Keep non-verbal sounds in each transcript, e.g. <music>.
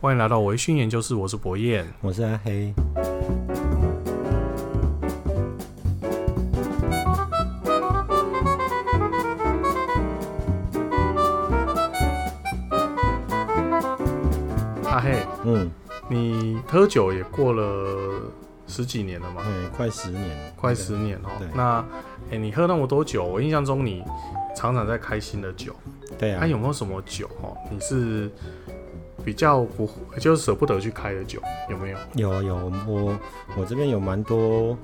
欢迎来到微醺研究室，我是博彦，我是阿黑。阿黑，嗯，你喝酒也过了十几年了嘛？对，快十年，快十年哦。那，哎、欸，你喝那么多酒，我印象中你常常在开心的酒。对啊。还、啊、有没有什么酒哦？你是？比较不就是舍不得去开的酒有没有？有有，我我这边有蛮多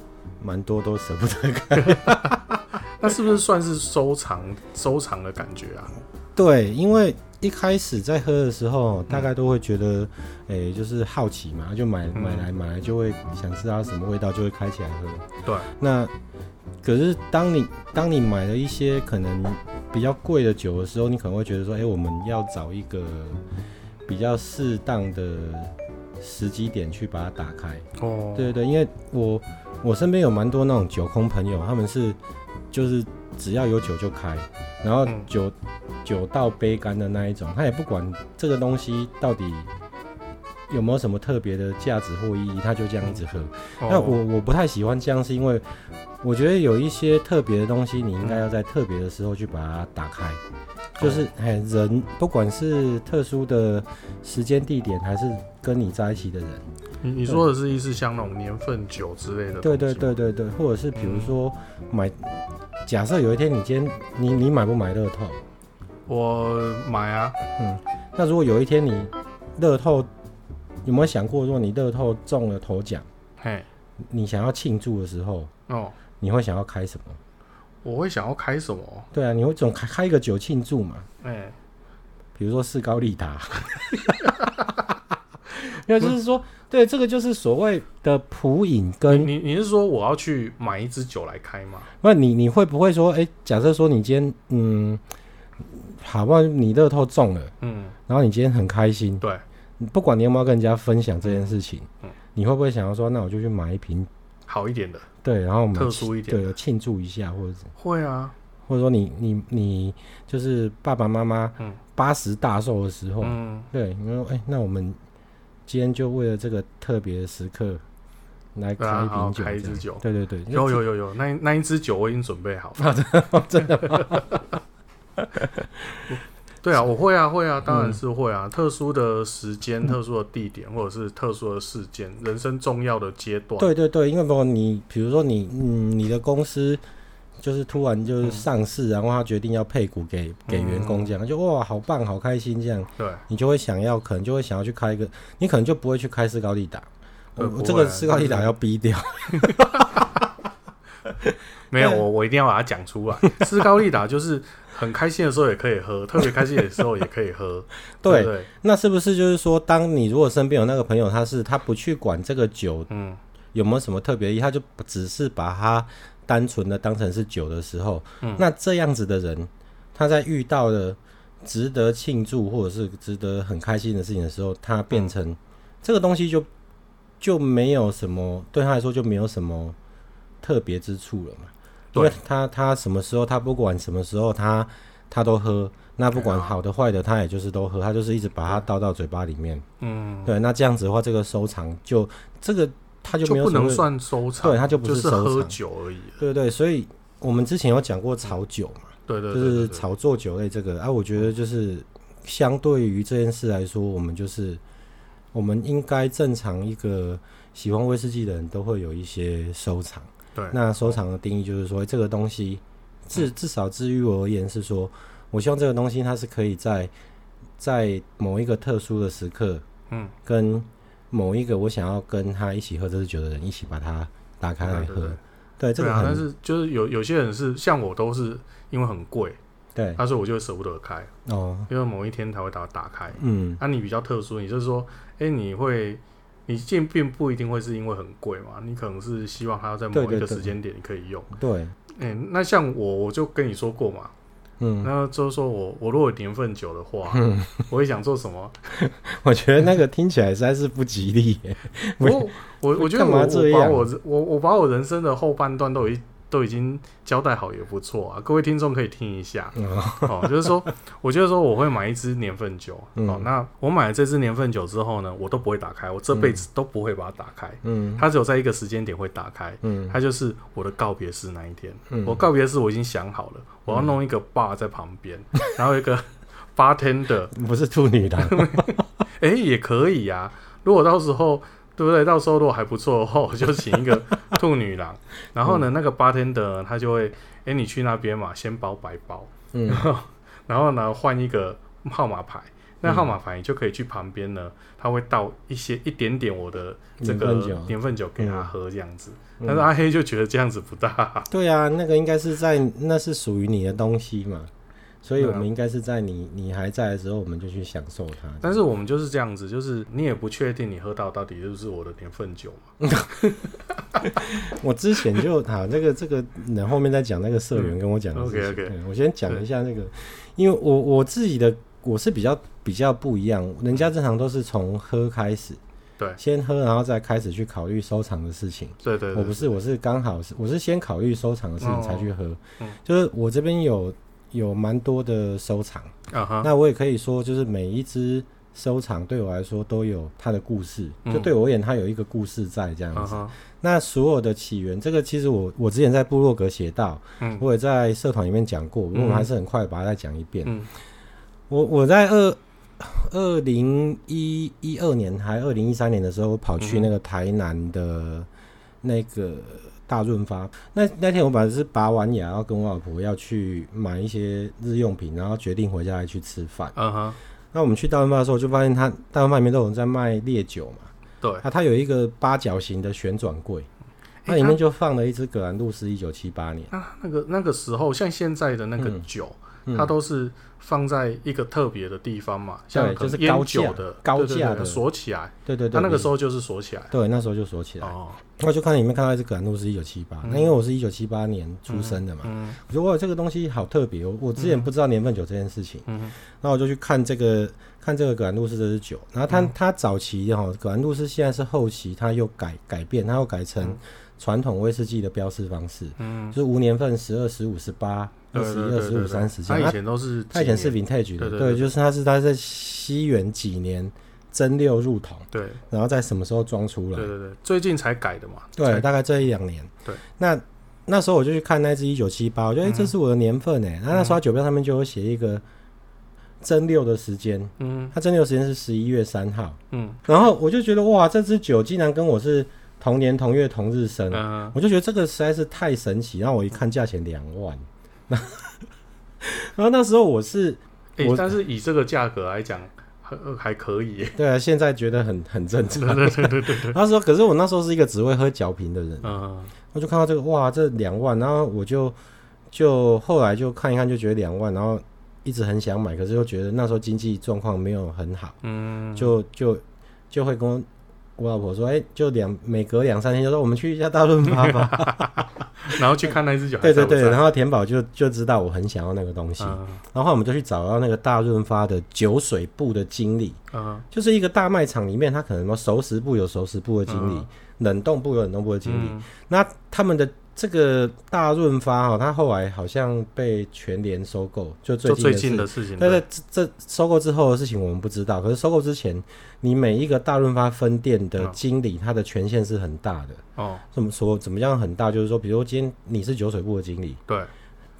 蛮多都舍不得开，<laughs> 那是不是算是收藏收藏的感觉啊？对，因为一开始在喝的时候，大概都会觉得，诶、嗯欸，就是好奇嘛，就买买来买来就会想知道什么味道，就会开起来喝。对，那可是当你当你买了一些可能比较贵的酒的时候，你可能会觉得说，哎、欸，我们要找一个。比较适当的时机点去把它打开。哦，对对对，因为我我身边有蛮多那种酒空朋友，他们是就是只要有酒就开，然后酒、嗯、酒到杯干的那一种，他也不管这个东西到底有没有什么特别的价值或意义，他就这样一直喝。嗯、那我我不太喜欢这样，是因为我觉得有一些特别的东西，你应该要在特别的时候去把它打开。就是哎，人不管是特殊的时间地点，还是跟你在一起的人，你你说的是意思像那种年份酒之类的？对对对对对，或者是比如说买，嗯、假设有一天你今天你你买不买乐透？我买啊。嗯，那如果有一天你乐透，有没有想过，如果你乐透中了头奖，嘿，你想要庆祝的时候，哦，你会想要开什么？我会想要开什么？对啊，你会总开开一个酒庆祝嘛？哎、欸，比如说士高利达，<laughs> 那就是说，对，这个就是所谓的普饮跟你，你是说我要去买一支酒来开吗？那你你会不会说，哎、欸，假设说你今天，嗯，好不好？你乐透中了，嗯，然后你今天很开心，对，不管你有没有跟人家分享这件事情，嗯，你会不会想要说，那我就去买一瓶好一点的？对，然后我们特殊一点，对，庆祝一下，或者是会啊，或者说你你你就是爸爸妈妈八十大寿的时候，嗯，对，你说哎，那我们今天就为了这个特别的时刻来开一瓶酒，开一支酒，对对对，有有有有，那那一支酒我已经准备好了，<laughs> 真的吗？<laughs> 对啊，我会啊，会啊，当然是会啊。嗯、特殊的时间、特殊的地点，或者是特殊的事件，人生重要的阶段。对对对，因为如果你比如说你嗯，你的公司就是突然就是上市，嗯、然后他决定要配股给给员工，这样、嗯、就哇，好棒，好开心这样。对，你就会想要，可能就会想要去开一个，你可能就不会去开斯高利达。我、啊、这个斯高利达要逼掉。<laughs> 没有，我我一定要把它讲出来。<laughs> 斯高利达就是。很开心的时候也可以喝，特别开心的时候也可以喝。<laughs> 对，对，对，那是不是就是说，当你如果身边有那个朋友，他是他不去管这个酒，嗯，有没有什么特别意义，他就只是把它单纯的当成是酒的时候，嗯，那这样子的人，他在遇到了值得庆祝或者是值得很开心的事情的时候，他变成、嗯、这个东西就就没有什么对他来说就没有什么特别之处了嘛。因为他他什么时候他不管什么时候他他都喝，那不管好的坏的他也就是都喝，他就是一直把它倒到嘴巴里面。嗯，对，那这样子的话，这个收藏就这个他就没有就不能算收藏，对，他就不是收藏，就是喝酒而已。对对，所以我们之前有讲过炒酒嘛，对对，就是炒作酒类这个啊，我觉得就是相对于这件事来说，我们就是我们应该正常一个喜欢威士忌的人都会有一些收藏。对，那收藏的定义就是说，这个东西至至少至于我而言是说，我希望这个东西它是可以在在某一个特殊的时刻，嗯，跟某一个我想要跟他一起喝这支酒的人一起把它打开来喝。对，这个但是就是有有些人是像我都是因为很贵，对，他说我就会舍不得开哦，因为某一天才会把它打开。嗯，那你比较特殊，你就是说，哎，你会。你进并不一定会是因为很贵嘛，你可能是希望它要在某一个时间点你可以用。对，对，对，对，欸，那像我，我就跟你说过嘛，嗯，那就是说我我如果年份久的话，嗯，我会想做什么？<laughs> 我觉得那个听起来实在是不吉利耶。我我我觉得我我把我我我把我人生的后半段都已都已经交代好也不错啊。各位听众可以听一下哦，就是说，我觉得说我会买一支年份酒哦。那我买了这支年份酒之后呢，我都不会打开，我这辈子都不会把它打开。嗯，它只有在一个时间点会打开。嗯，它就是我的告别式那一天。嗯，我告别式我已经想好了，我要弄一个 bar 在旁边，<laughs> 然后一个 bartender 不是处女的，<laughs> 哎，也可以呀。如果到时候。对不对？到时候如果还不错的话，我就请一个兔女郎。<laughs> 然后呢，那个 bartender 他就会，哎，你去那边嘛，先包白包。嗯。然后，然后呢，换一个号码牌。那号码牌你就可以去旁边呢，他会倒一些一点点我的这个年份酒给他喝这样子。但是阿黑就觉得这样子不大。对啊，那个应该是在那是属于你的东西嘛。所以我们应该是在你你还在的时候，我们就去享受它。但是我们就是这样子，就是你也不确定你喝到到底是不是我的年份酒嘛。<laughs> <laughs> 我之前就好，这个这个，那后面再讲那个社员跟我讲的事情。OK OK，我先讲一下那个，因为我我自己的我是比较比较不一样，人家正常都是从喝开始，对，先喝然后再开始去考虑收藏的事情。对对，我不是，我是刚好是我是先考虑收藏的事情才去喝，嗯就是我这边有。有蛮多的收藏，uh huh. 那我也可以说，就是每一只收藏对我来说都有它的故事，嗯、就对我而言，它有一个故事在这样子。Uh huh. 那所有的起源，这个其实我我之前在部落格写到，嗯、我也在社团里面讲过，我们还是很快把它再讲一遍。嗯、我我在二二零一一二年还二零一三年的时候，我跑去那个台南的那个。大润发那那天我本来是拔完牙，然后跟我老婆要去买一些日用品，然后决定回家来去吃饭。嗯哼、uh。Huh. 那我们去大润发的时候，就发现他大润发里面都有人在卖烈酒嘛。对。它它有一个八角形的旋转柜，那里面就放了一支格兰杜斯一九七八年。啊，那个那个时候像现在的那个酒，它都是。放在一个特别的地方嘛，像就是高酒的高价的锁起来，对对对，它那个时候就是锁起来，对，那时候就锁起来。哦，我就看里面看到一只格兰杜斯一九七八，那因为我是一九七八年出生的嘛，我觉得哇，这个东西好特别，我我之前不知道年份酒这件事情，嗯，那我就去看这个看这个格兰杜斯这支酒，然后它它早期哈格兰杜斯现在是后期，它又改改变，它又改成传统威士忌的标示方式，嗯，就是无年份十二、十五、十八。二十一、二十五、三十，他以前都是，他以前是 vintage 的，对，就是它是它在西元几年蒸馏入桶，对，然后在什么时候装出来？对对对，最近才改的嘛，对，大概这一两年。对，那那时候我就去看那支一九七八，我觉得哎，这是我的年份哎，那那时候酒标上面就会写一个蒸馏的时间，嗯，它蒸馏时间是十一月三号，嗯，然后我就觉得哇，这支酒竟然跟我是同年同月同日生，我就觉得这个实在是太神奇，然后我一看价钱两万。那，<laughs> 然后那时候我是，欸、我但是以这个价格来讲，还还可以。对啊，现在觉得很很正常。<laughs> 对对对对对。他说，可是我那时候是一个只会喝嚼瓶的人，嗯，我就看到这个，哇，这两万，然后我就就后来就看一看，就觉得两万，然后一直很想买，可是又觉得那时候经济状况没有很好，嗯，就就就会跟我。老婆说：“哎、欸，就两每隔两三天就说我们去一下大润发吧，<laughs> 然后去看那只脚。对对对，然后田宝就就知道我很想要那个东西，嗯、然后我们就去找到那个大润发的酒水部的经理，嗯、就是一个大卖场里面，他可能说熟食部有熟食部的经理，嗯、冷冻部有冷冻部的经理，嗯、那他们的。”这个大润发哈，它后来好像被全联收购，就最近，最近的事情。但是这这收购之后的事情我们不知道。可是收购之前，你每一个大润发分店的经理，他的权限是很大的哦。怎么说？怎么样很大？就是说，比如说今天你是酒水部的经理，对，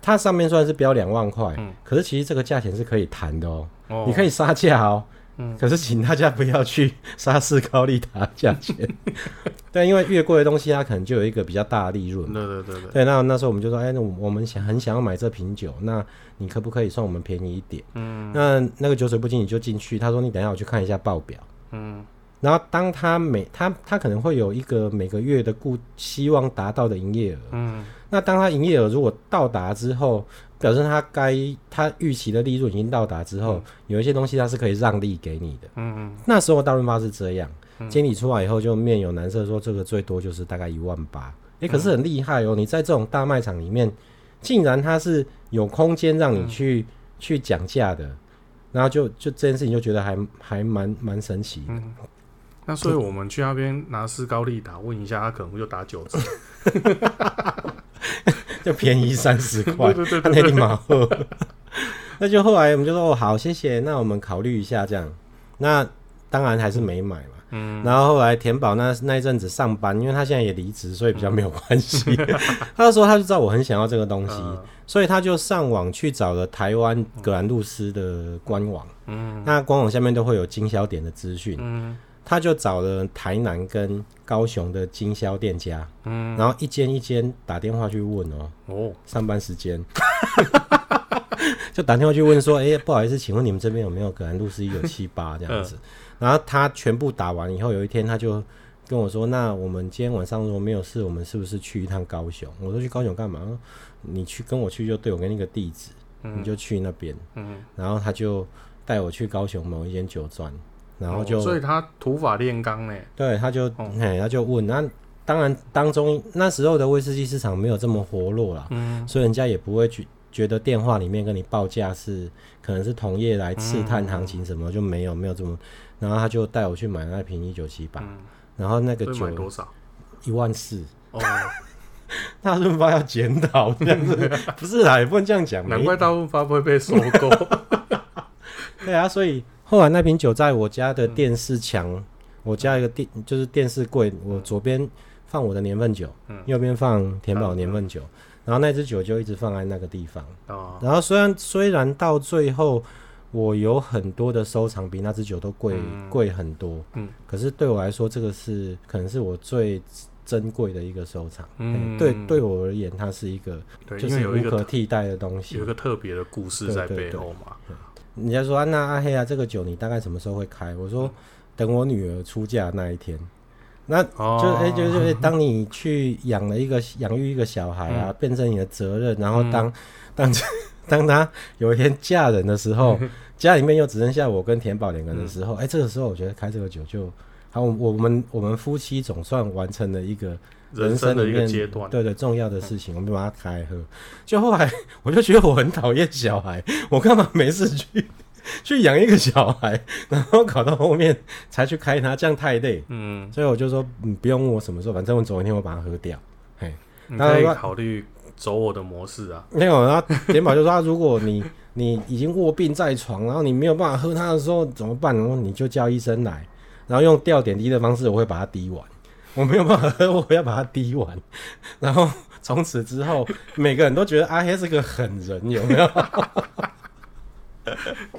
它上面算是标两万块，嗯，可是其实这个价钱是可以谈的哦，哦，你可以杀价哦。嗯，可是请大家不要去沙士高利达价钱，<laughs> 对，因为越贵的东西，它可能就有一个比较大的利润。对对对对。对，那那时候我们就说，哎，那我们想很想要买这瓶酒，那你可不可以算我们便宜一点？嗯。那那个酒水部经理就进去，他说：“你等一下我去看一下报表。”嗯。然后当他每他他可能会有一个每个月的固希望达到的营业额。嗯。那当他营业额如果到达之后，表示他该他预期的利润已经到达之后，嗯、有一些东西他是可以让利给你的。嗯嗯。那时候大润发是这样，嗯、经理出来以后就面有难色，说这个最多就是大概一万八。哎，可是很厉害哦！你在这种大卖场里面，竟然他是有空间让你去、嗯、去讲价的，然后就就这件事情就觉得还还蛮蛮神奇。的。那所以我们去那边拿斯高利达问一下，他可能就打九折。<laughs> <laughs> 就便宜三十块，那你马后。<laughs> 那就后来我们就说哦好，谢谢，那我们考虑一下这样。那当然还是没买嘛。嗯。然后后来田宝那那一阵子上班，因为他现在也离职，所以比较没有关系。嗯、<laughs> 他就说他就知道我很想要这个东西，嗯、所以他就上网去找了台湾格兰露斯的官网。嗯。那官网下面都会有经销点的资讯。嗯。他就找了台南跟高雄的经销店家。嗯。然后一间一间打电话去问哦。哦。上班时间。<laughs> 就打电话去问说，哎、欸，不好意思，请问你们这边有没有葛兰露丝一九七八这样子？然后他全部打完以后，有一天他就跟我说，那我们今天晚上如果没有事，我们是不是去一趟高雄？我说去高雄干嘛？你去跟我去就对，我给你个地址，嗯、你就去那边。嗯，然后他就带我去高雄某一间酒庄，然后就，哦、所以他土法炼钢呢？对，他就，哎、哦，他就问，那当然当中那时候的威士忌市场没有这么活络啦，嗯，所以人家也不会去。觉得电话里面跟你报价是可能是同业来刺探行情什么，嗯、就没有没有这么，然后他就带我去买那瓶一九七八，然后那个酒多少？一万四哦，大润发要检讨这样子，<laughs> 不是啦，也不能这样讲，难怪大润发不会被收购。<laughs> 对啊，所以后来那瓶酒在我家的电视墙，嗯、我家一个电就是电视柜，我左边放我的年份酒，嗯、右边放田宝年份酒。嗯然后那支酒就一直放在那个地方。哦。然后虽然虽然到最后我有很多的收藏，比那支酒都贵贵、嗯、很多。嗯。可是对我来说，这个是可能是我最珍贵的一个收藏。嗯。对，对我而言，它是一个就是无可替代的东西。有一个特别的故事在背后嘛。人家说啊，那阿黑啊，这个酒你大概什么时候会开？我说等我女儿出嫁那一天。那就哎、oh. 欸，就是当你去养了一个养育一个小孩啊，嗯、变成你的责任，然后当、嗯、<laughs> 当当他有一天嫁人的时候，家里面又只剩下我跟田宝两个人的时候，哎、这个时候我觉得开这个酒就好，我我们我们夫妻总算完成了一个人生的一个阶段，对对重要的事情，嗯、我们把它开喝。就后来 <laughs> 我就觉得我很讨厌小孩，我干嘛没事去？<laughs> 去养一个小孩，<laughs> 然后搞到后面才去开它，这样太累。嗯，所以我就说，嗯，不用问我什么时候，反正我总有一天会把它喝掉。嘿，你可以考虑走我的模式啊。没有，然后田宝就说，如果你你已经卧病在床，然后你没有办法喝它的时候怎么办？然后你就叫医生来，然后用吊点滴的方式，我会把它滴完。我没有办法喝，我要把它滴完。<laughs> 然后从此之后，每个人都觉得阿黑是个狠人，有没有？<laughs>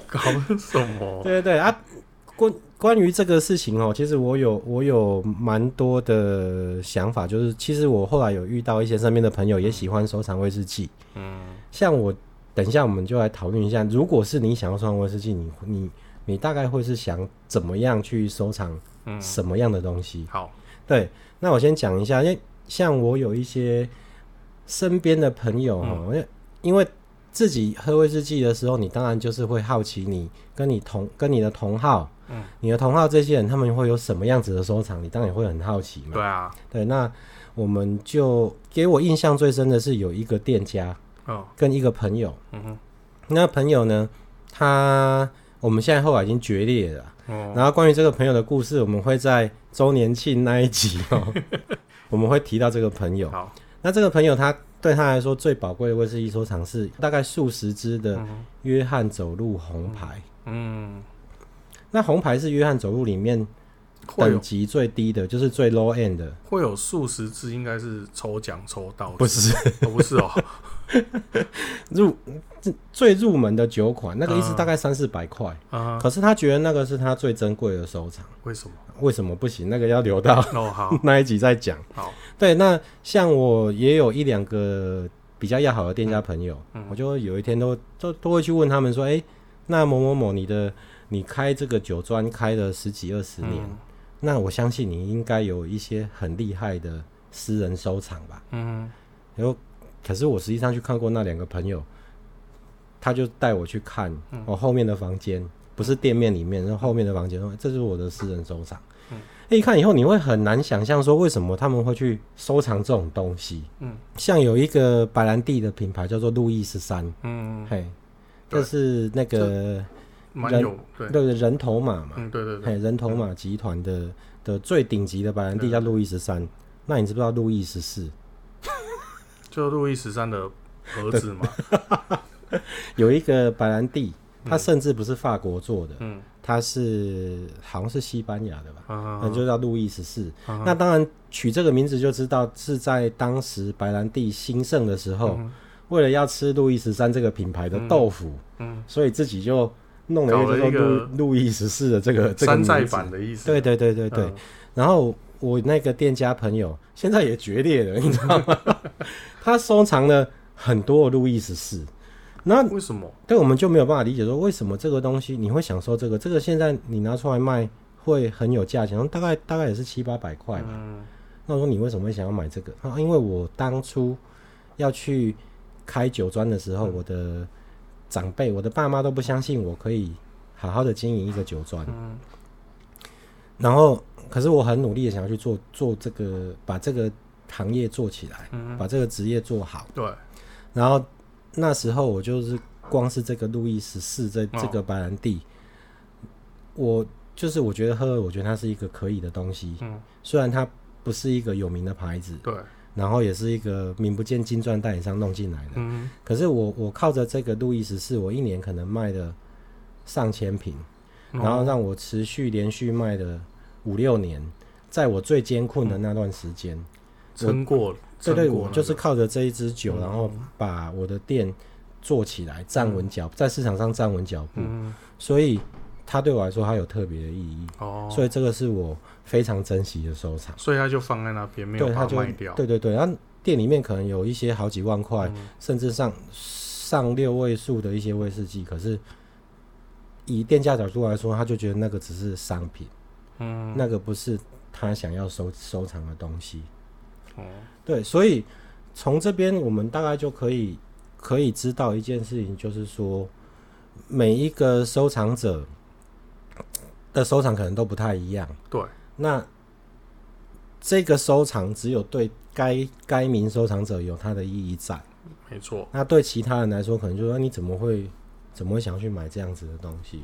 搞什么？对对对啊，关关于这个事情哦，其实我有我有蛮多的想法，就是其实我后来有遇到一些身边的朋友也喜欢收藏威士忌，嗯，像我等一下我们就来讨论一下，如果是你想要收藏威士忌，你你你大概会是想怎么样去收藏，什么样的东西？嗯、好，对，那我先讲一下，因为像我有一些身边的朋友哦，因为、嗯、因为。自己喝威士忌的时候，你当然就是会好奇，你跟你同跟你的同好，嗯，你的同好这些人，他们会有什么样子的收藏？你当然也会很好奇嘛。对啊，对，那我们就给我印象最深的是有一个店家，哦，跟一个朋友，嗯哼，那朋友呢，他我们现在后来已经决裂了，哦，然后关于这个朋友的故事，我们会在周年庆那一集 <laughs> 哦，我们会提到这个朋友。好，那这个朋友他。对他来说，最宝贵的威士忌收藏是大概数十支的约翰走路红牌。嗯，那红牌是约翰走路里面等级最低的，就是最 low end 的。会有数十支，应该是抽奖抽到的。不是，哦、不是哦。<laughs> <laughs> 入最入门的酒款，那个一支大概三四百块。啊、可是他觉得那个是他最珍贵的收藏。为什么？<laughs> 为什么不行？那个要留到哦好 <laughs> 那一集再讲。好，对，那像我也有一两个比较要好的店家朋友，嗯嗯、我就有一天都都都会去问他们说，哎、欸，那某某某，你的你开这个酒庄开了十几二十年，嗯、那我相信你应该有一些很厉害的私人收藏吧？嗯，然后可是我实际上去看过那两个朋友，他就带我去看我后面的房间。嗯不是店面里面，是后面的房间。这是我的私人收藏。嗯，一看以后，你会很难想象说为什么他们会去收藏这种东西。嗯，像有一个白兰地的品牌叫做路易十三。嗯，嘿，这是那个人对对人头马嘛。嗯，对对对。嘿，人头马集团的的最顶级的白兰地叫路易十三。那你知不知道路易十四？就路易十三的儿子嘛。<laughs> 有一个白兰地，它甚至不是法国做的，嗯，它是好像是西班牙的吧，嗯，那就叫路易十四。那当然取这个名字就知道是在当时白兰地兴盛的时候，为了要吃路易十三这个品牌的豆腐，嗯，所以自己就弄了一个路路易十四的这个这个山寨版的意思。对对对对对。然后我那个店家朋友现在也决裂了，你知道吗？<laughs> 他收藏了很多路易十四。那为什么？对，我们就没有办法理解说，为什么这个东西你会享受这个？这个现在你拿出来卖会很有价钱，大概大概也是七八百块吧。嗯、那我说你为什么会想要买这个？啊，因为我当初要去开酒庄的时候，嗯、我的长辈、我的爸妈都不相信我可以好好的经营一个酒庄。嗯、然后，可是我很努力的想要去做做这个，把这个行业做起来，嗯、把这个职业做好。对，然后。那时候我就是光是这个路易十四这这个白兰地，哦、我就是我觉得喝，我觉得它是一个可以的东西。嗯，虽然它不是一个有名的牌子，对，然后也是一个名不见经传代理商弄进来的。嗯，可是我我靠着这个路易十四，我一年可能卖的上千瓶，哦、然后让我持续连续卖了五六年，在我最艰困的那段时间撑过了。对对，我就是靠着这一支酒，然后把我的店做起来，站稳脚，在市场上站稳脚步。所以它对我来说，它有特别的意义。哦，所以这个是我非常珍惜的收藏。所以它就放在那边，没有把它卖掉。对对对，然后店里面可能有一些好几万块，甚至上上六位数的一些威士忌，可是以店家角度来说，他就觉得那个只是商品，嗯，那个不是他想要收收藏的东西。哦，对，所以从这边我们大概就可以可以知道一件事情，就是说每一个收藏者的收藏可能都不太一样。对，那这个收藏只有对该该名收藏者有它的意义在。没错。那对其他人来说，可能就说你怎么会怎么会想要去买这样子的东西？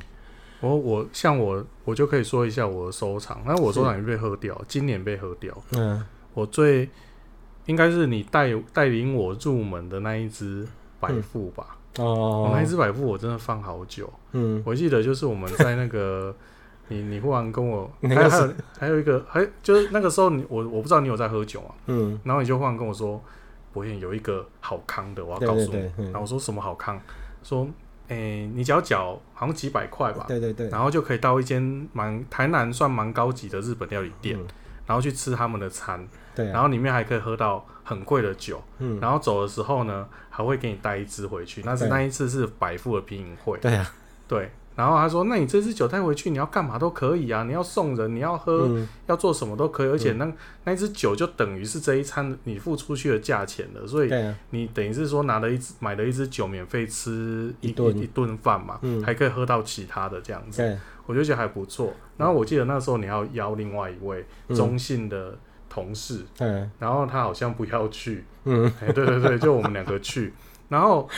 我我像我我就可以说一下我的收藏，那我收藏也被喝掉，今年被喝掉。嗯。我最应该是你带带领我入门的那一只百富吧？嗯、哦，那一只百富我真的放好久。嗯，我记得就是我们在那个 <laughs> 你你忽然跟我还有还有还有一个还就是那个时候你我我不知道你有在喝酒啊。嗯，然后你就忽然跟我说，博彦有一个好康的，我要告诉你。对对对嗯、然后我说什么好康？说你只要缴好像几百块吧。对对对。然后就可以到一间蛮台南算蛮高级的日本料理店，嗯、然后去吃他们的餐。对、啊，然后里面还可以喝到很贵的酒，嗯，然后走的时候呢，还会给你带一支回去。那是那一次是百富的品饮会，对啊，对。然后他说：“那你这支酒带回去，你要干嘛都可以啊，你要送人，你要喝，嗯、要做什么都可以。而且那、嗯、那一支酒就等于是这一餐你付出去的价钱了，所以你等于是说拿了一支买了一支酒免费吃一顿。一顿饭嘛，嗯、还可以喝到其他的这样子，我就觉得还不错。然后我记得那时候你要邀另外一位中信的。嗯”同事，嗯，然后他好像不要去，嗯，哎，对对对，就我们两个去，然后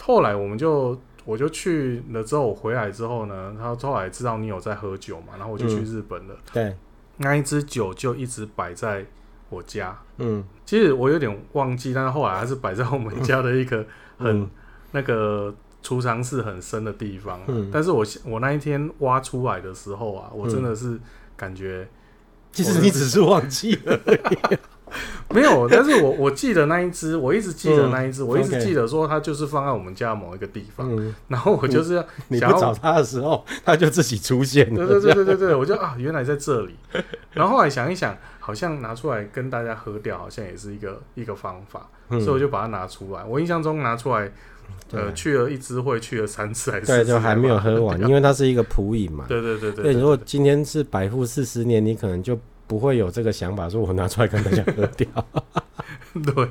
后来我们就我就去了之后，我回来之后呢，他后来知道你有在喝酒嘛，然后我就去日本了，对，那一支酒就一直摆在我家，嗯，其实我有点忘记，但是后来还是摆在我们家的一个很那个储藏室很深的地方，嗯，但是我我那一天挖出来的时候啊，我真的是感觉。其实你只是忘记了，<laughs> <laughs> 没有。但是我我记得那一只，我一直记得那一只，我一直记得说它就是放在我们家某一个地方。然后我就是要你不找它的时候，它就自己出现了。对对对对对，我就啊，原来在这里。然后后来想一想，好像拿出来跟大家喝掉，好像也是一个一个方法，所以我就把它拿出来。我印象中拿出来。呃，去了一支会，去了三次还是？对，就还没有喝完，因为它是一个普饮嘛。对对对对。对，如果今天是百富四十年，你可能就不会有这个想法，说我拿出来跟大家喝掉。<laughs> 对。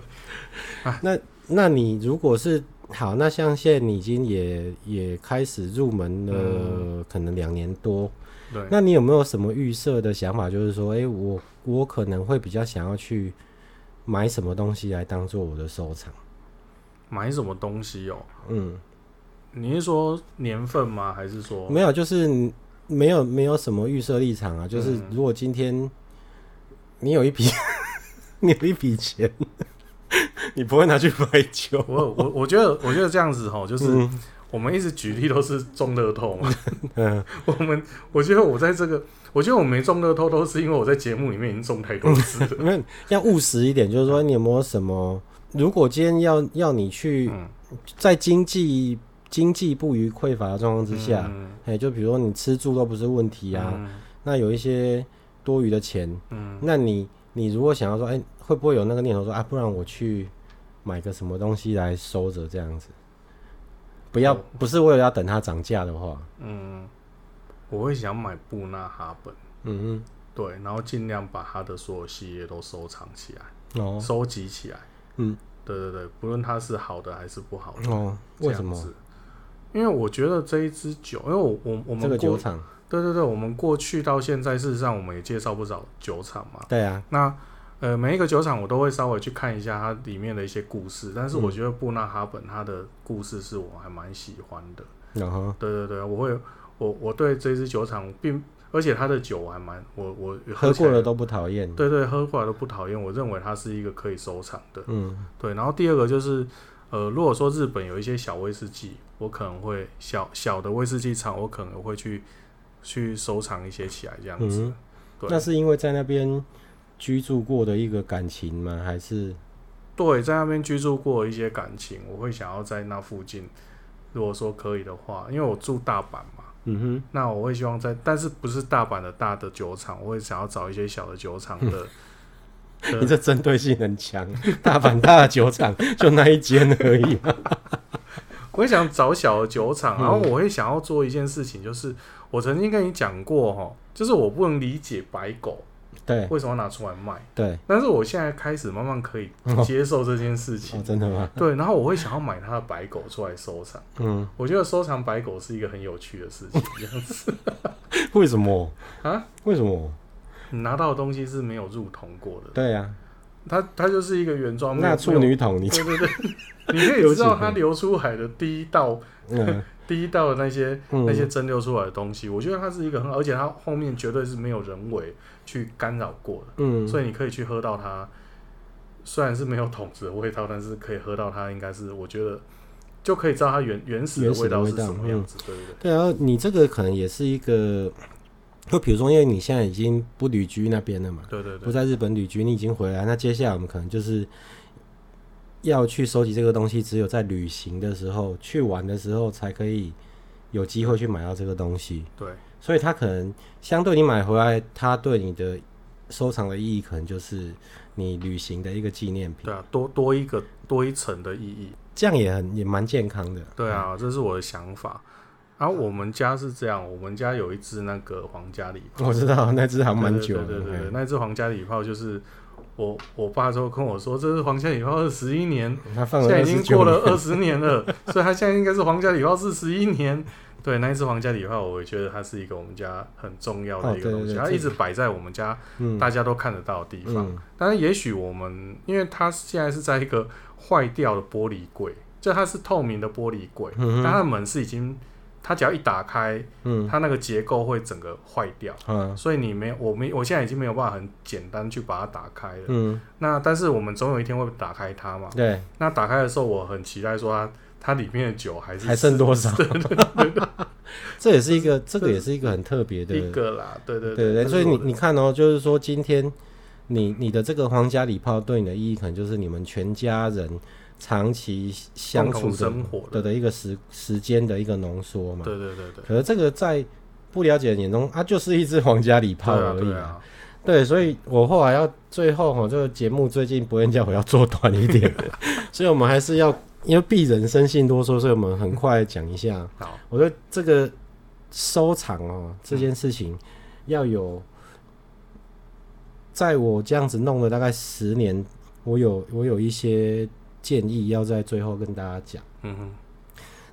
啊那那你如果是好，那像现在你已经也也开始入门了，可能两年多。对。那你有没有什么预设的想法？就是说，哎，我我可能会比较想要去买什么东西来当做我的收藏。买什么东西哦？嗯，你是说年份吗？还是说没有？就是没有没有什么预设立场啊。就是如果今天你有一笔，<laughs> 你有一笔钱，<laughs> 你不会拿去买酒。我我我觉得我觉得这样子哈，就是我们一直举例都是中乐透嘛。<laughs> 嗯，我们我觉得我在这个，我觉得我没中乐透都是因为我在节目里面已经中太多次了。那要务实一点，就是说你有没有什么？如果今天要要你去在经济经济不虞匮乏的状况之下，哎，就比如说你吃住都不是问题啊，那有一些多余的钱，嗯，那你你如果想要说，哎，会不会有那个念头说啊，不然我去买个什么东西来收着这样子？不要，不是为了要等它涨价的话，嗯，我会想买布纳哈本，嗯嗯，对，然后尽量把它的所有系列都收藏起来，哦，收集起来。嗯，对对对，不论它是好的还是不好的哦，为什么？因为我觉得这一支酒，因为我我我们这个酒厂，对对对，我们过去到现在，事实上我们也介绍不少酒厂嘛。对啊，那呃，每一个酒厂我都会稍微去看一下它里面的一些故事，但是我觉得布纳哈本它的故事是我还蛮喜欢的。然后，对对对，我会我我对这支酒厂并。而且它的酒我还蛮我我喝过了都不讨厌，对对，喝过来都不讨厌。我认为它是一个可以收藏的，嗯，对。然后第二个就是，呃，如果说日本有一些小威士忌，我可能会小小的威士忌厂，我可能会去去收藏一些起来这样子。嗯、对，那是因为在那边居住过的一个感情吗？还是？对，在那边居住过一些感情，我会想要在那附近，如果说可以的话，因为我住大阪嘛。嗯哼，那我会希望在，但是不是大阪的大的酒厂，我会想要找一些小的酒厂的。<laughs> 的你这针对性很强，大阪大的酒厂就那一间而已。我会想找小的酒厂，然后我会想要做一件事情，就是我曾经跟你讲过哈，就是我不能理解白狗。对，为什么要拿出来卖？对，但是我现在开始慢慢可以接受这件事情。哦哦、真的吗？对，然后我会想要买他的白狗出来收藏。嗯，我觉得收藏白狗是一个很有趣的事情。这样子，<laughs> 为什么啊？为什么？你拿到的东西是没有入桶过的。对呀、啊，它它就是一个原装。那处女桶，你对对对，你可以 <laughs> 知道它流出海的第一道。嗯 <laughs> 第一道的那些、嗯、那些蒸馏出来的东西，我觉得它是一个很好，而且它后面绝对是没有人为去干扰过的，嗯，所以你可以去喝到它，虽然是没有桶子的味道，但是可以喝到它，应该是我觉得就可以知道它原原始的味道是什么样子，对不对？对，然后你这个可能也是一个，就比如说，因为你现在已经不旅居那边了嘛，对对对，不在日本旅居，你已经回来，那接下来我们可能就是。要去收集这个东西，只有在旅行的时候、去玩的时候，才可以有机会去买到这个东西。对，所以它可能相对你买回来，它对你的收藏的意义，可能就是你旅行的一个纪念品。对啊，多多一个多一层的意义，这样也很也蛮健康的。对啊，嗯、这是我的想法。然后我们家是这样，我们家有一只那个皇家礼炮，我知道那只还蛮久的。对对对，对，那只皇家礼炮就是。我我爸就跟我说，这是皇家礼炮二十一年，<laughs> 现在已经过了二十年了，<laughs> 所以他现在应该是皇家礼炮四十一年。对，那一只皇家礼炮，我也觉得它是一个我们家很重要的一个东西，它一直摆在我们家，大家都看得到的地方。但是也许我们，因为它现在是在一个坏掉的玻璃柜，就它是透明的玻璃柜，但它的门是已经。它只要一打开，嗯，它那个结构会整个坏掉，嗯，所以你没有，我没，我现在已经没有办法很简单去把它打开了，嗯，那但是我们总有一天会打开它嘛，对，那打开的时候，我很期待说它它里面的酒还是还剩多少，对对对这也是一个，这个也是一个很特别的一个啦，对对对对，所以你你看哦，就是说今天你你的这个皇家礼炮对你的意义，可能就是你们全家人。长期相处的生活的的一个时时间的一个浓缩嘛，对对对对。可是这个在不了解的眼中，它就是一只皇家礼炮而已。对，啊对，啊、对，所以我后来要最后哈，这个节目最近不愿叫我要做短一点的，<laughs> 所以我们还是要因为鄙人生性多说，所以我们很快讲一下。好，我觉得这个收藏哦这件事情要有，在我这样子弄了大概十年，我有我有一些。建议要在最后跟大家讲，嗯哼，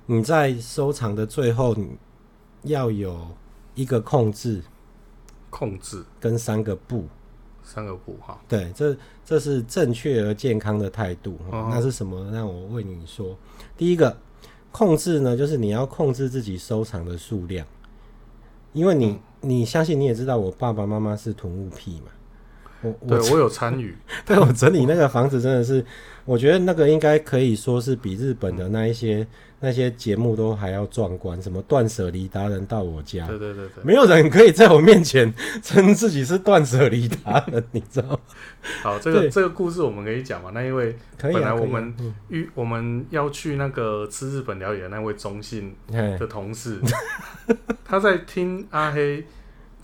你在收藏的最后，你要有一个控制，控制。跟三个不，三个不哈，对，这这是正确而健康的态度。哦、那是什么？让我为你说，第一个控制呢，就是你要控制自己收藏的数量，因为你、嗯、你相信你也知道，我爸爸妈妈是囤物癖嘛。我对我有参与，<laughs> 对我整理那个房子真的是，我觉得那个应该可以说是比日本的那一些、嗯、那些节目都还要壮观。什么断舍离达人到我家，对对对对，没有人可以在我面前 <laughs> 称自己是断舍离达人，你知道吗？<laughs> 好，这个这个故事我们可以讲嘛？那因为本来我们预、啊啊嗯、我们要去那个吃日本料理的那位中信的同事，他在听阿黑。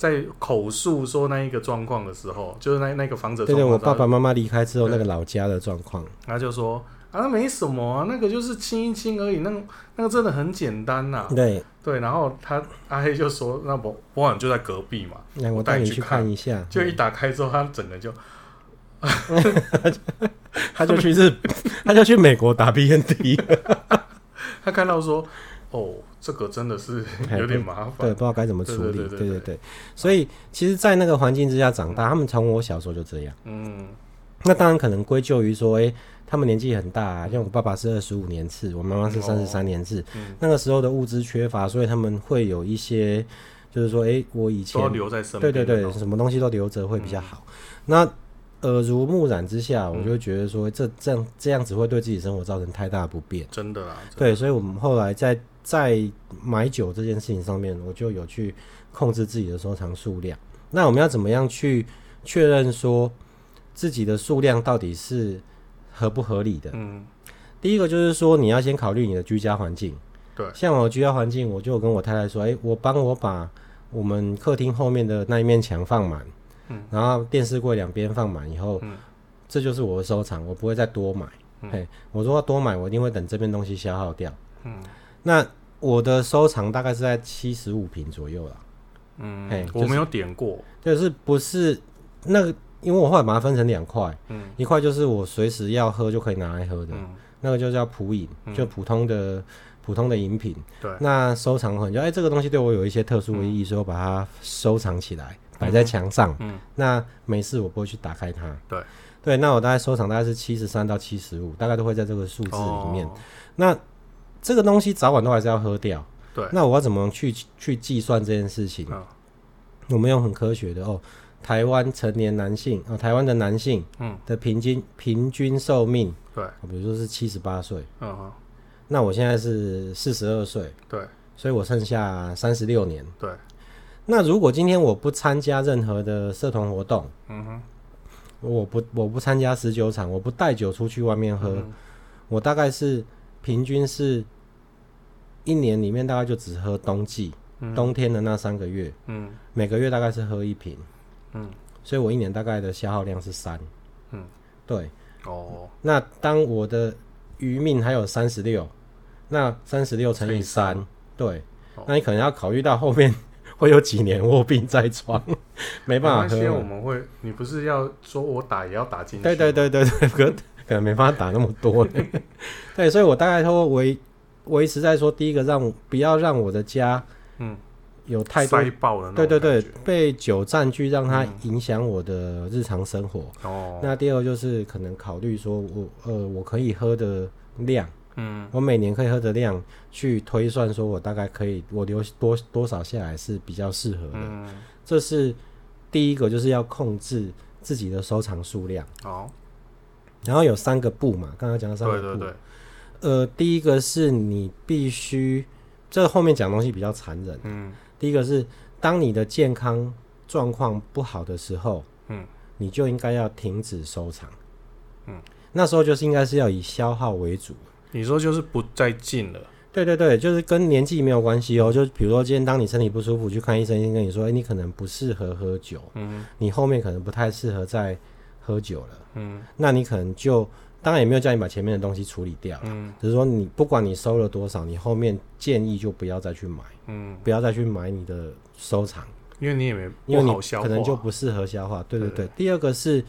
在口述说那一个状况的时候，就是那那个房子。对对，我爸爸妈妈离开之后，那个老家的状况。他就说啊，那没什么啊，那个就是亲一亲而已，那个那个真的很简单呐、啊。对对，然后他阿黑就说，那博博朗就在隔壁嘛，那我带你去看一下。就一打开之后，他整个就，<laughs> 他就去日，他就去美国打 BNT。<laughs> 他看到说，哦。这个真的是 <laughs> 有点麻烦，对，不知道该怎么处理，对对对，所以其实，在那个环境之下长大，他们从我小时候就这样。嗯，那当然可能归咎于说，哎，他们年纪很大啊，像我爸爸是二十五年次，我妈妈是三十三年次，嗯哦，那个时候的物资缺乏，所以他们会有一些，就是说，哎，我以前都留在身边，对对对，什么东西都留着会比较好。嗯，那耳濡目染之下，我就觉得说，这这样这样子会对自己生活造成太大不便。真的啊，对，所以我们后来在。在买酒这件事情上面，我就有去控制自己的收藏数量。那我们要怎么样去确认说自己的数量到底是合不合理的？嗯，第一个就是说你要先考虑你的居家环境。对，像我居家环境，我就跟我太太说：“诶，我帮我把我们客厅后面的那一面墙放满，嗯，然后电视柜两边放满以后，嗯，这就是我的收藏，我不会再多买。嗯，嘿，我如果多买，我一定会等这边东西消耗掉。嗯。”那我的收藏大概是在七十五瓶左右了。嗯，哎、就是，我没有点过，就是不是那个，因为我后来把它分成两块，嗯，一块就是我随时要喝就可以拿来喝的，嗯、那个就叫普饮，就普通的、嗯、普通的饮品。对，那收藏很就哎，这个东西对我有一些特殊的意义，嗯、所以我把它收藏起来，摆在墙上。嗯，那没事，我不会去打开它。对，对，那我大概收藏大概是七十三到七十五，大概都会在这个数字里面。哦、那这个东西早晚都还是要喝掉，对。那我要怎么去去计算这件事情？嗯、我们用很科学的哦，台湾成年男性哦，台湾的男性嗯的平均平均寿命对，比如说是七十八岁，嗯哼。那我现在是四十二岁，对，所以我剩下三十六年，对。那如果今天我不参加任何的社团活动，嗯哼，我不我不参加十九场，我不带酒出去外面喝，嗯、我大概是。平均是一年里面大概就只喝冬季，嗯、冬天的那三个月，嗯，每个月大概是喝一瓶，嗯，所以我一年大概的消耗量是三，嗯，对，哦，那当我的余命还有三十六，那三十六乘以三，对，哦，那你可能要考虑到后面 <laughs> 会有几年卧病在床，没办法喝。我们会，你不是要说我打也要打进去？对对对对对。可能没办法打那么多，<laughs> 对，所以我大概都维维持在说，第一个让不要让我的家，嗯，有太多塞爆了，对对对，被酒占据，让它影响我的日常生活。哦、嗯，那第二个就是可能考虑说我呃，我可以喝的量，嗯，我每年可以喝的量，去推算说我大概可以我留多多少下来是比较适合的。嗯，这是第一个，就是要控制自己的收藏数量。哦。然后有三个不嘛，刚刚讲的三个不。对对对。呃，第一个是你必须，这后面讲东西比较残忍。嗯。第一个是，当你的健康状况不好的时候，嗯，你就应该要停止收藏。嗯。那时候就是应该是要以消耗为主。你说就是不再进了。对对对，就是跟年纪没有关系哦。就比如说今天当你身体不舒服去看医生，医生跟你说，哎，你可能不适合喝酒。嗯。你后面可能不太适合再喝酒了。嗯，那你可能就当然也没有叫你把前面的东西处理掉，嗯，只是说你不管你收了多少，你后面建议就不要再去买，嗯，不要再去买你的收藏，因为你也没因为你可能就不适合消化，对对对。第二个是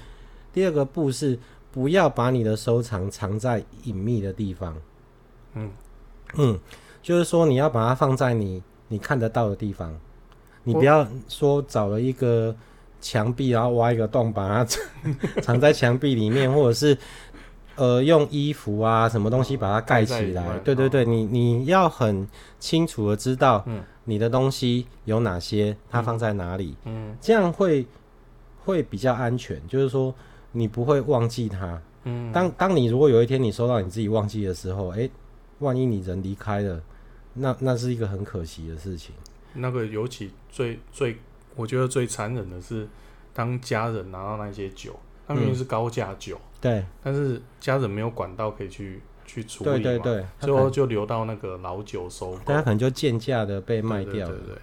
第二个步是不要把你的收藏藏在隐秘的地方，嗯。嗯，就是说你要把它放在你你看得到的地方，你不要说找了一个。墙壁，然后挖一个洞，把它 <laughs> 藏在墙壁里面，或者是呃用衣服啊什么东西把它盖起来。对对对，你你要很清楚的知道，你的东西有哪些，它放在哪里。嗯，这样会会比较安全，就是说你不会忘记它。嗯，当当你如果有一天你收到你自己忘记的时候，哎、欸，万一你人离开了，那那是一个很可惜的事情。那个尤其最最，我觉得最残忍的是，当家人拿到那些酒，那明明是高价酒，嗯，对，但是家人没有管道可以去去处理嘛，对对对，最后就留到那个老酒收购，大家可能就贱价的被卖掉了，对对对，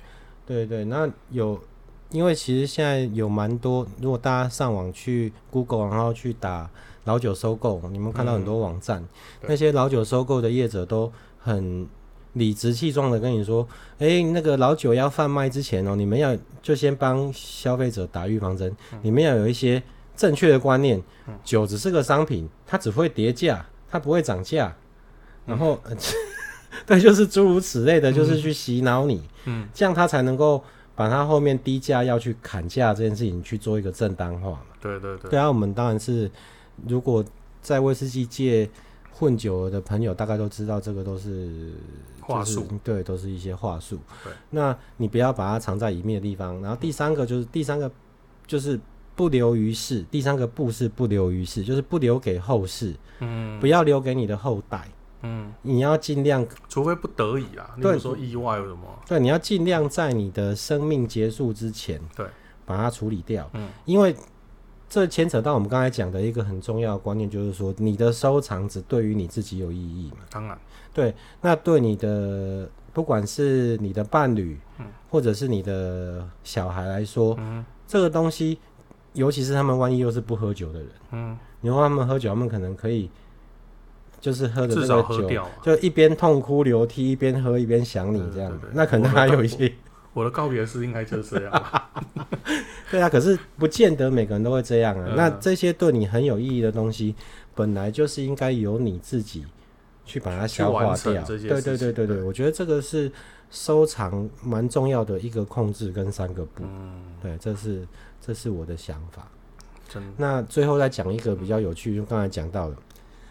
对，对对，那有，因为其实现在有蛮多，如果大家上网去 Google，然后去打老酒收购，你们看到很多网站，嗯，那些老酒收购的业者都很。理直气壮的跟你说：“哎、欸，那个老酒要贩卖之前哦，你们要就先帮消费者打预防针，嗯、你们要有一些正确的观念。嗯、酒只是个商品，它只会跌价，它不会涨价。然后，嗯、<laughs> 对，就是诸如此类的，就是去洗脑你，嗯，这样他才能够把他后面低价要去砍价这件事情去做一个正当化嘛。对对对。对啊，我们当然是如果在威士忌界混久了的朋友，大概都知道这个都是。”话术、就是、对，都是一些话术。对，那你不要把它藏在隐秘的地方。然后第三个就是第三个就是不留于世。第三个不是不留于世，就是不留给后世。嗯，不要留给你的后代。嗯，你要尽量，除非不得已啊。对，你说意外有什么？对，你要尽量在你的生命结束之前，对，把它处理掉。嗯，因为。这牵扯到我们刚才讲的一个很重要的观念，就是说你的收藏只对于你自己有意义嘛？当然，对。那对你的不管是你的伴侣，嗯，或者是你的小孩来说，嗯，这个东西，尤其是他们万一又是不喝酒的人，嗯，你说他们喝酒，他们可能可以就是喝的这个酒，就一边痛哭流涕，一边喝一边想你这样子，那可能还有一些。我的告别式应该就是这样吧。<laughs> 对啊，可是不见得每个人都会这样啊。嗯、那这些对你很有意义的东西，本来就是应该由你自己去把它消化掉。对对对对对，对，我觉得这个是收藏蛮重要的一个控制跟三个步。嗯，对，这是这是我的想法。真的。那最后再讲一个比较有趣，就刚才讲到的，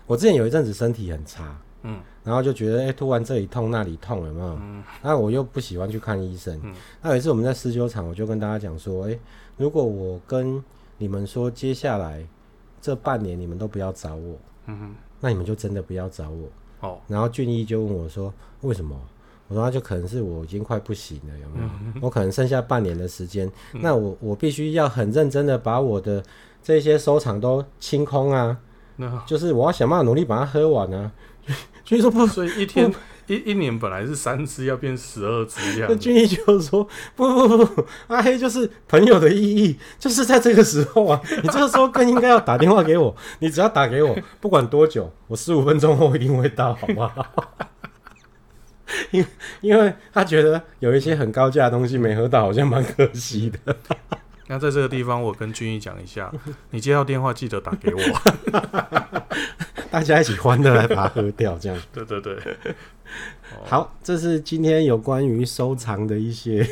我之前有一阵子身体很差。嗯，然后就觉得哎、欸，突然这里痛那里痛，有没有？嗯，那我又不喜欢去看医生。嗯，那有一次我们在私酒场，我就跟大家讲说，哎、欸，如果我跟你们说接下来这半年你们都不要找我，嗯哼，那你们就真的不要找我。哦，然后俊逸就问我说，为什么？我说那就可能是我已经快不行了，有没有？嗯、<laughs> 我可能剩下半年的时间，嗯、那我我必须要很认真的把我的这些收藏都清空啊，嗯、<laughs> 就是我要想办法努力把它喝完啊。所以说不，所以一天一一年本来是三只，要变十二只这样。那俊逸就说不不不，阿黑就是朋友的意义，就是在这个时候啊，<laughs> 你这个时候更应该要打电话给我，你只要打给我，<laughs> 不管多久，我十五分钟后一定会到，好不好？<laughs> 因因为他觉得有一些很高价的东西没喝到，好像蛮可惜的。那在这个地方，我跟俊逸讲一下，你接到电话记得打给我。<laughs> 大家一起欢乐来把它喝掉，这样。<laughs> 对对对。<laughs> 好，这是今天有关于收藏的一些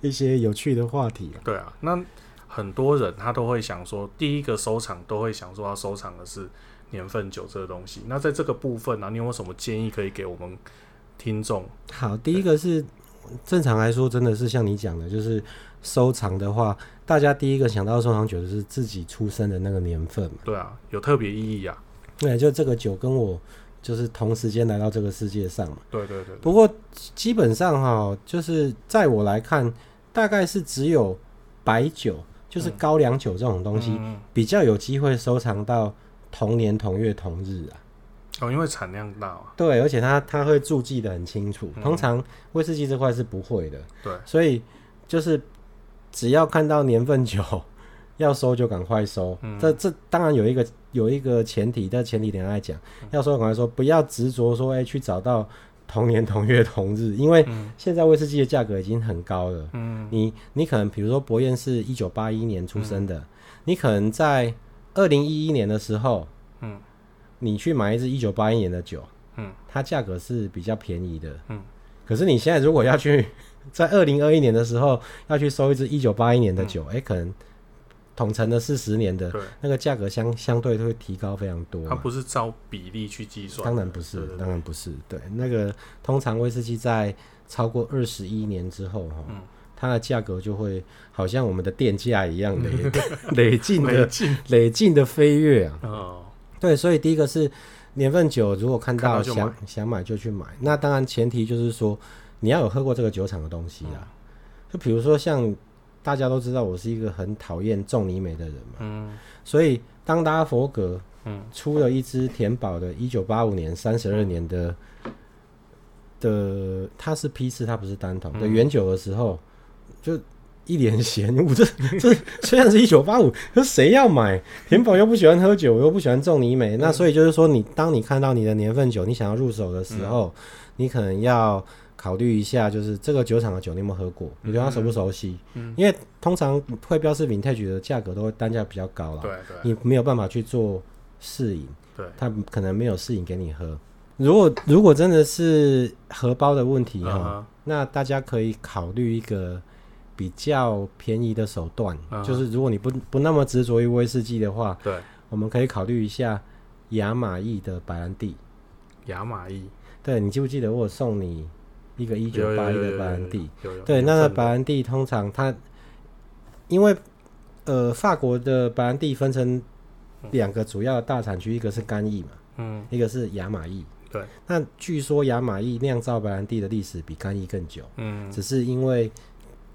一些有趣的话题。对啊，那很多人他都会想说，第一个收藏都会想说要收藏的是年份酒这个东西。那在这个部分呢、啊，你有什么建议可以给我们听众？好，第一个是正常来说，真的是像你讲的，就是收藏的话，大家第一个想到收藏酒的是自己出生的那个年份嘛。对啊，有特别意义啊。对，就这个酒跟我就是同时间来到这个世界上嘛。对对对。不过基本上哈，就是在我来看，大概是只有白酒，就是高粱酒这种东西，比较有机会收藏到同年同月同日啊。哦，因为产量大啊。对，而且它它会注记得很清楚。通常威士忌这块是不会的。对。所以就是只要看到年份酒。要收就赶快收，嗯、这这当然有一个有一个前提，但前提等下再讲。嗯、要收赶快收，不要执着说，哎、欸，去找到同年同月同日，因为现在威士忌的价格已经很高了。嗯，你你可能比如说博彦是一九八一年出生的，嗯、你可能在二零一一年的时候，嗯，你去买一支一九八一年的酒，嗯，它价格是比较便宜的，嗯，可是你现在如果要去 <laughs> 在二零二一年的时候要去收一支一九八一年的酒，哎、嗯。欸，可能。统称的四十年的那个价格相相对都会提高非常多。它不是照比例去计算，当然不是，当然不是。对，那个通常威士忌在超过二十一年之后，哈，它的价格就会好像我们的电价一样的 <laughs> 累进的累进的飞跃啊。哦，对，所以第一个是年份酒，如果看到想想买就去买。那当然前提就是说你要有喝过这个酒厂的东西啊。就比如说像大家都知道，我是一个很讨厌重尼美的人嘛。嗯。所以当达佛格嗯出了一支甜宝的，一九八五年三十二年的。的它是批次，它不是单桶的原酒的时候，就一脸嫌恶。这这虽然是一九八五，可谁要买？田宝又不喜欢喝酒，又不喜欢种泥煤，那所以就是说，你当你看到你的年份酒，你想要入手的时候，你可能要考虑一下，就是这个酒厂的酒你有没有喝过？你对它熟不熟悉？嗯因为通常会标示 Vintage 的价格都会单价比较高了，对对，你没有办法去做试饮，对，它可能没有试饮给你喝。如果如果真的是荷包的问题哈，uh huh. 那大家可以考虑一个比较便宜的手段，uh. 就是如果你不不那么执着于威士忌的话，对，我们可以考虑一下雅马意的白兰地。雅马意，对，你记不记得我送你一个一九八一的白兰地？对，那个白兰地通常它因为呃法国的白兰地分成两个主要的大产区，一个是干邑嘛，嗯，一个是雅马意。对，那据说雅马意酿造白兰地的历史比干邑更久，嗯，只是因为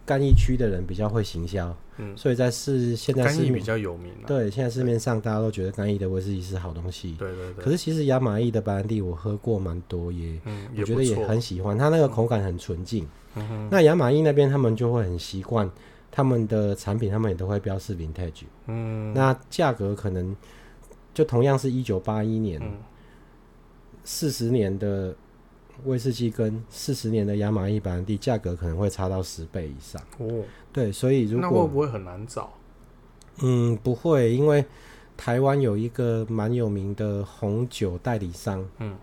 干邑区的人比较会行销，嗯，所以在市现在是比较有名，对，现在市面上大家都觉得干邑的威士忌是好东西，对对对。可是其实亚玛意的白兰地我喝过蛮多耶，嗯，我觉得也很喜欢，它那个口感很纯净，嗯。那亚玛意那边他们就会很习惯他们的产品，他们也都会标示 Vintage，嗯，那价格可能就同样是一九八一年。四十年的威士忌跟四十年的亚马逊白兰地价格可能会差到十倍以上哦。对，所以如果那会不会很难找？嗯，不会，因为台湾有一个蛮有名的红酒代理商，嗯，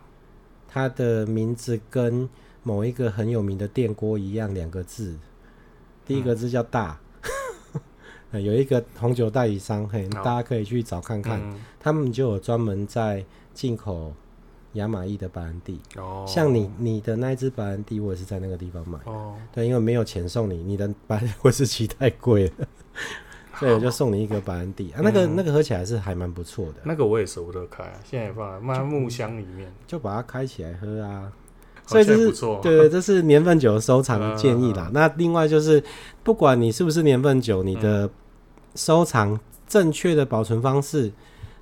他的名字跟某一个很有名的电锅一样，两个字，第一个字叫大。嗯、<laughs> 有一个红酒代理商，嘿，大家可以去找看看，嗯、他们就有专门在进口。亚玛意的白兰地，哦，像你你的那一支白兰地，我也是在那个地方买，哦，对，因为没有钱送你，你的白威士忌太贵了，<laughs> 所以我就送你一个白兰地。啊，那个那个喝起来是还蛮不错的，那个我也舍不得开，现在放在木箱里面，就把它开起来喝啊，所以这是对对，这是年份酒的收藏建议啦。那另外就是，不管你是不是年份酒，你的收藏正确的保存方式。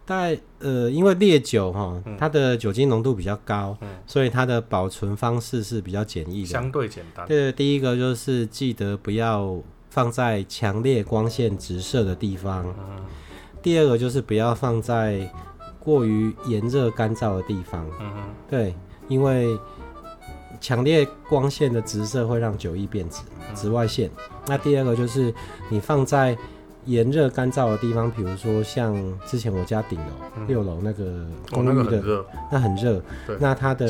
大概呃，因为烈酒哈，它的酒精浓度比较高，嗯、所以它的保存方式是比较简易的，相对简单。对，第一个就是记得不要放在强烈光线直射的地方。嗯、第二个就是不要放在过于炎热干燥的地方。嗯、对，因为强烈光线的直射会让酒液变紫，紫外线。嗯、那第二个就是你放在。炎热干燥的地方，比如说像之前我家顶楼六楼那个公寓的，那很热，那它的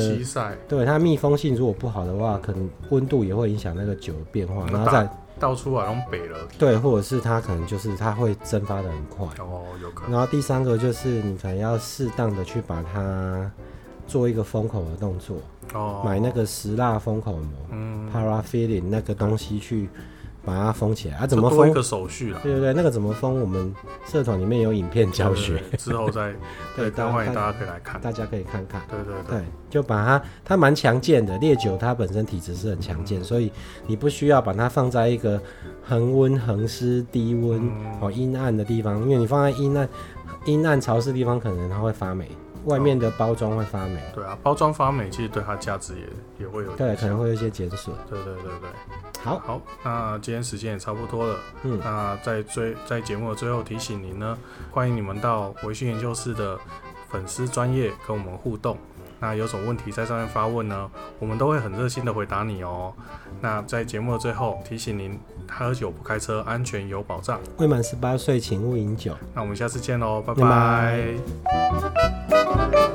对它密封性如果不好的话，可能温度也会影响那个酒的变化，然后再倒出来用北了，对，或者是它可能就是它会蒸发的很快。哦，有可能。然后第三个就是你可能要适当的去把它做一个封口的动作哦，买那个石蜡封口膜，嗯，paraffin 那个东西去。把它封起来啊？怎么封？一个手续啊？对对对，那个怎么封？我们社团里面有影片教学，之后再 <laughs> 对，大家大家可以来看，大家可以看看。对对对，对，就把它，它蛮强健的。烈酒它本身体质是很强健，嗯、所以你不需要把它放在一个恒温、恒湿、低温哦阴暗的地方，因为你放在阴暗、阴暗潮湿的地方，可能它会发霉。外面的包装会发霉，对啊，包装发霉其实对它价值也也会有，对，可能会有一些减损。对对对对，好，好，那今天时间也差不多了，嗯，那在最在节目的最后提醒您呢，欢迎你们到维讯研究室的粉丝专业跟我们互动。那有什么问题在上面发问呢？我们都会很热心的回答你哦。那在节目的最后提醒您，喝酒不开车，安全有保障。未满十八岁，请勿饮酒。那我们下次见喽，拜拜。拜拜。Bye.